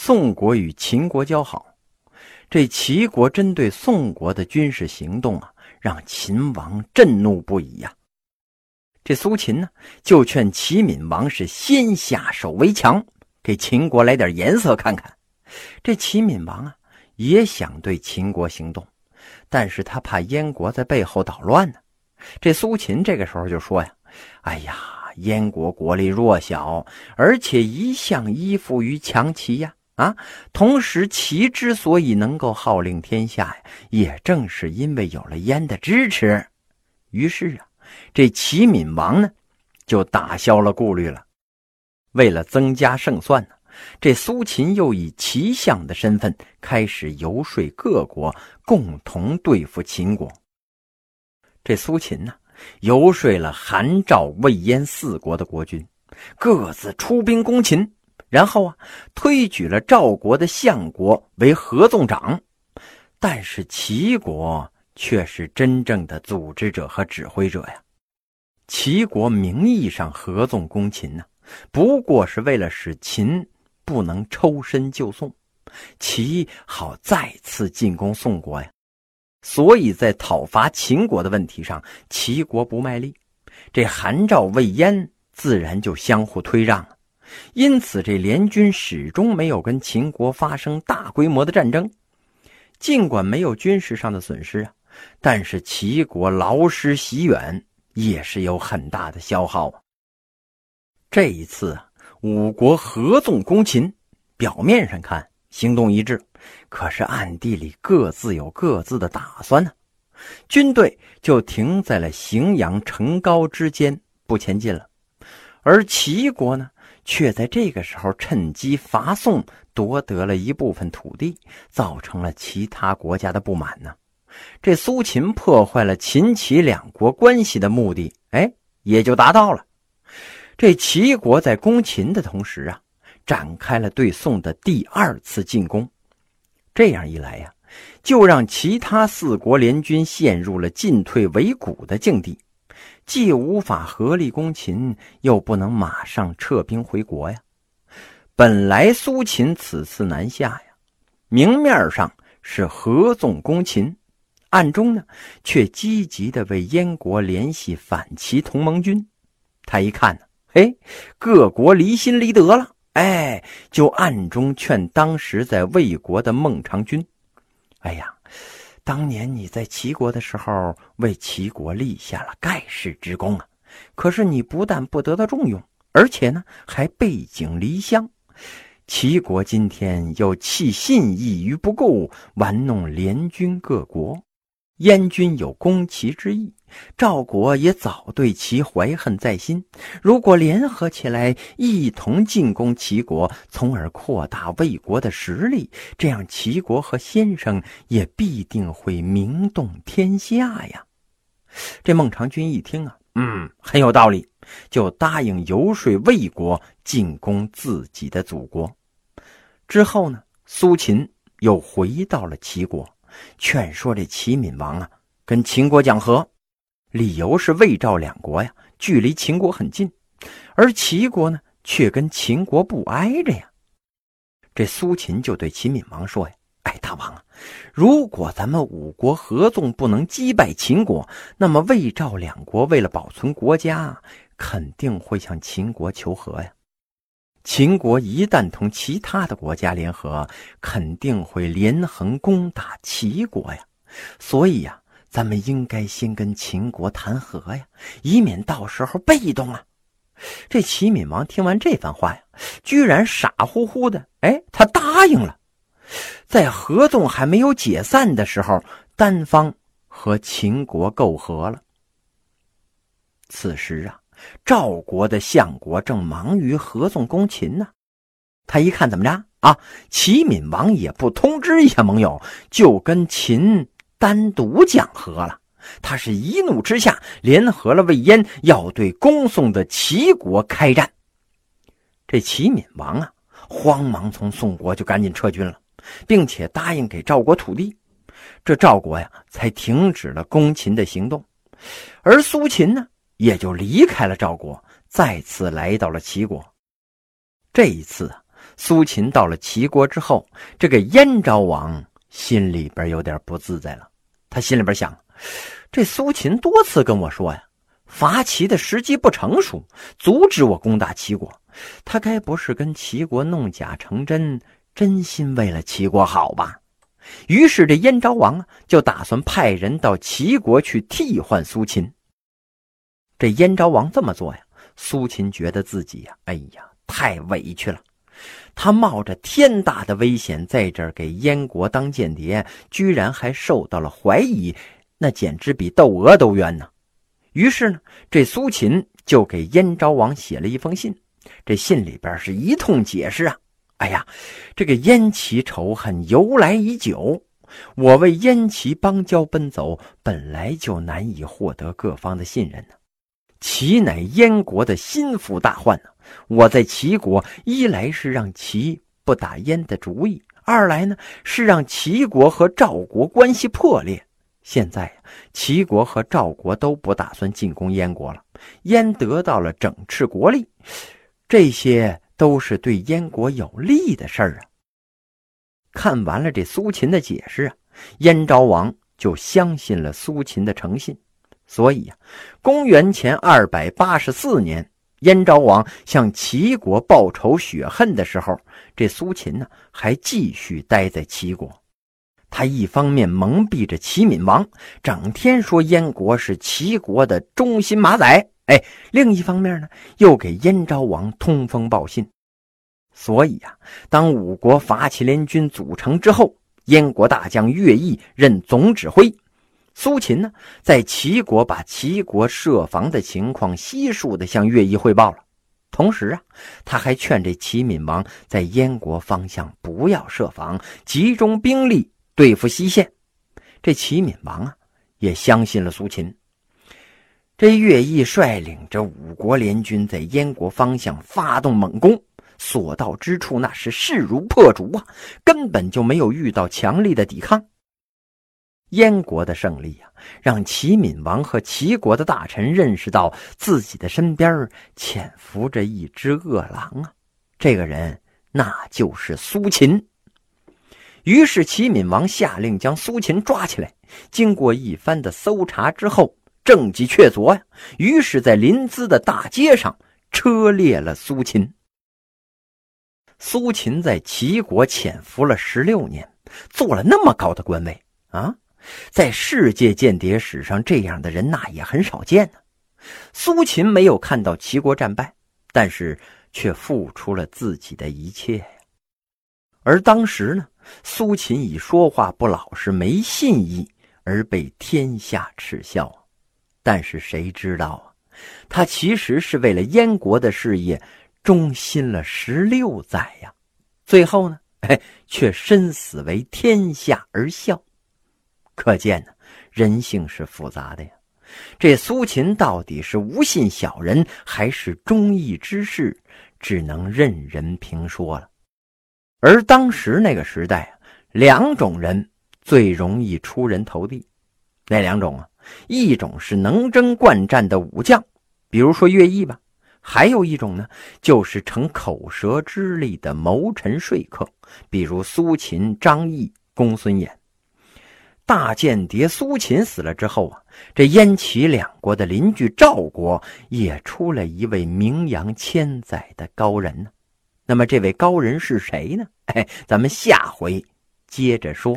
宋国与秦国交好，这齐国针对宋国的军事行动啊，让秦王震怒不已呀。这苏秦呢，就劝齐闵王是先下手为强，给秦国来点颜色看看。这齐闵王啊，也想对秦国行动，但是他怕燕国在背后捣乱呢。这苏秦这个时候就说呀：“哎呀，燕国国力弱小，而且一向依附于强齐呀。啊，同时齐之所以能够号令天下呀，也正是因为有了燕的支持。于是啊，这齐闵王呢，就打消了顾虑了。为了增加胜算呢，这苏秦又以齐相的身份开始游说各国，共同对付秦国。”这苏秦呢，游说了韩、赵、魏、燕四国的国君，各自出兵攻秦，然后啊，推举了赵国的相国为合纵长，但是齐国却是真正的组织者和指挥者呀。齐国名义上合纵攻秦呢，不过是为了使秦不能抽身就宋，齐好再次进攻宋国呀。所以在讨伐秦国的问题上，齐国不卖力，这韩赵魏燕自然就相互推让了。因此，这联军始终没有跟秦国发生大规模的战争。尽管没有军事上的损失啊，但是齐国劳师袭远，也是有很大的消耗啊。这一次啊，五国合纵攻秦，表面上看行动一致。可是暗地里各自有各自的打算呢，军队就停在了荥阳城高之间不前进了，而齐国呢，却在这个时候趁机伐宋，夺得了一部分土地，造成了其他国家的不满呢。这苏秦破坏了秦齐两国关系的目的，哎，也就达到了。这齐国在攻秦的同时啊，展开了对宋的第二次进攻。这样一来呀，就让其他四国联军陷入了进退维谷的境地，既无法合力攻秦，又不能马上撤兵回国呀。本来苏秦此次南下呀，明面上是合纵攻秦，暗中呢却积极的为燕国联系反齐同盟军。他一看呢，嘿，各国离心离德了。哎，就暗中劝当时在魏国的孟尝君：“哎呀，当年你在齐国的时候，为齐国立下了盖世之功啊！可是你不但不得到重用，而且呢，还背井离乡。齐国今天又弃信义于不顾，玩弄联军各国。燕军有攻齐之意。”赵国也早对其怀恨在心，如果联合起来一同进攻齐国，从而扩大魏国的实力，这样齐国和先生也必定会名动天下呀！这孟尝君一听啊，嗯，很有道理，就答应游说魏国进攻自己的祖国。之后呢，苏秦又回到了齐国，劝说这齐闵王啊，跟秦国讲和。理由是魏赵两国呀，距离秦国很近，而齐国呢，却跟秦国不挨着呀。这苏秦就对秦闵王说呀：“哎，大王啊，如果咱们五国合纵不能击败秦国，那么魏赵两国为了保存国家，肯定会向秦国求和呀。秦国一旦同其他的国家联合，肯定会连横攻打齐国呀。所以呀。”咱们应该先跟秦国谈和呀，以免到时候被动啊！这齐闵王听完这番话呀，居然傻乎乎的，哎，他答应了，在合纵还没有解散的时候，单方和秦国媾和了。此时啊，赵国的相国正忙于合纵攻秦呢，他一看怎么着啊，齐闵王也不通知一下盟友，就跟秦。单独讲和了，他是一怒之下联合了魏燕，要对攻宋的齐国开战。这齐闵王啊，慌忙从宋国就赶紧撤军了，并且答应给赵国土地，这赵国呀才停止了攻秦的行动。而苏秦呢，也就离开了赵国，再次来到了齐国。这一次啊，苏秦到了齐国之后，这个燕昭王心里边有点不自在了。他心里边想：这苏秦多次跟我说呀，伐齐的时机不成熟，阻止我攻打齐国。他该不是跟齐国弄假成真，真心为了齐国好吧？于是这燕昭王，就打算派人到齐国去替换苏秦。这燕昭王这么做呀，苏秦觉得自己呀，哎呀，太委屈了。他冒着天大的危险在这儿给燕国当间谍，居然还受到了怀疑，那简直比窦娥都冤呢。于是呢，这苏秦就给燕昭王写了一封信，这信里边是一通解释啊。哎呀，这个燕齐仇恨由来已久，我为燕齐邦交奔走，本来就难以获得各方的信任呢。齐乃燕国的心腹大患呢。我在齐国，一来是让齐不打燕的主意，二来呢是让齐国和赵国关系破裂。现在齐国和赵国都不打算进攻燕国了，燕得到了整治国力，这些都是对燕国有利的事儿啊。看完了这苏秦的解释啊，燕昭王就相信了苏秦的诚信，所以呀，公元前二百八十四年。燕昭王向齐国报仇雪恨的时候，这苏秦呢还继续待在齐国。他一方面蒙蔽着齐闵王，整天说燕国是齐国的忠心马仔；哎，另一方面呢，又给燕昭王通风报信。所以啊，当五国伐齐联军组成之后，燕国大将乐毅任总指挥。苏秦呢，在齐国把齐国设防的情况悉数的向乐毅汇报了，同时啊，他还劝这齐闵王在燕国方向不要设防，集中兵力对付西线。这齐闵王啊，也相信了苏秦。这乐毅率领着五国联军在燕国方向发动猛攻，所到之处那是势如破竹啊，根本就没有遇到强力的抵抗。燕国的胜利啊，让齐闵王和齐国的大臣认识到自己的身边潜伏着一只恶狼啊！这个人那就是苏秦。于是齐闵王下令将苏秦抓起来。经过一番的搜查之后，证据确凿呀。于是，在临淄的大街上车裂了苏秦。苏秦在齐国潜伏了十六年，做了那么高的官位啊！在世界间谍史上，这样的人那也很少见呢。苏秦没有看到齐国战败，但是却付出了自己的一切呀。而当时呢，苏秦以说话不老实、没信义而被天下耻笑。但是谁知道啊，他其实是为了燕国的事业忠心了十六载呀。最后呢，哎，却身死为天下而笑。可见呢，人性是复杂的呀。这苏秦到底是无信小人，还是忠义之士，只能任人评说了。而当时那个时代啊，两种人最容易出人头地，哪两种啊？一种是能征惯战的武将，比如说乐毅吧；还有一种呢，就是逞口舌之力的谋臣说客，比如苏秦、张翼、公孙衍。大间谍苏秦死了之后啊，这燕齐两国的邻居赵国也出了一位名扬千载的高人呢。那么这位高人是谁呢？哎，咱们下回接着说。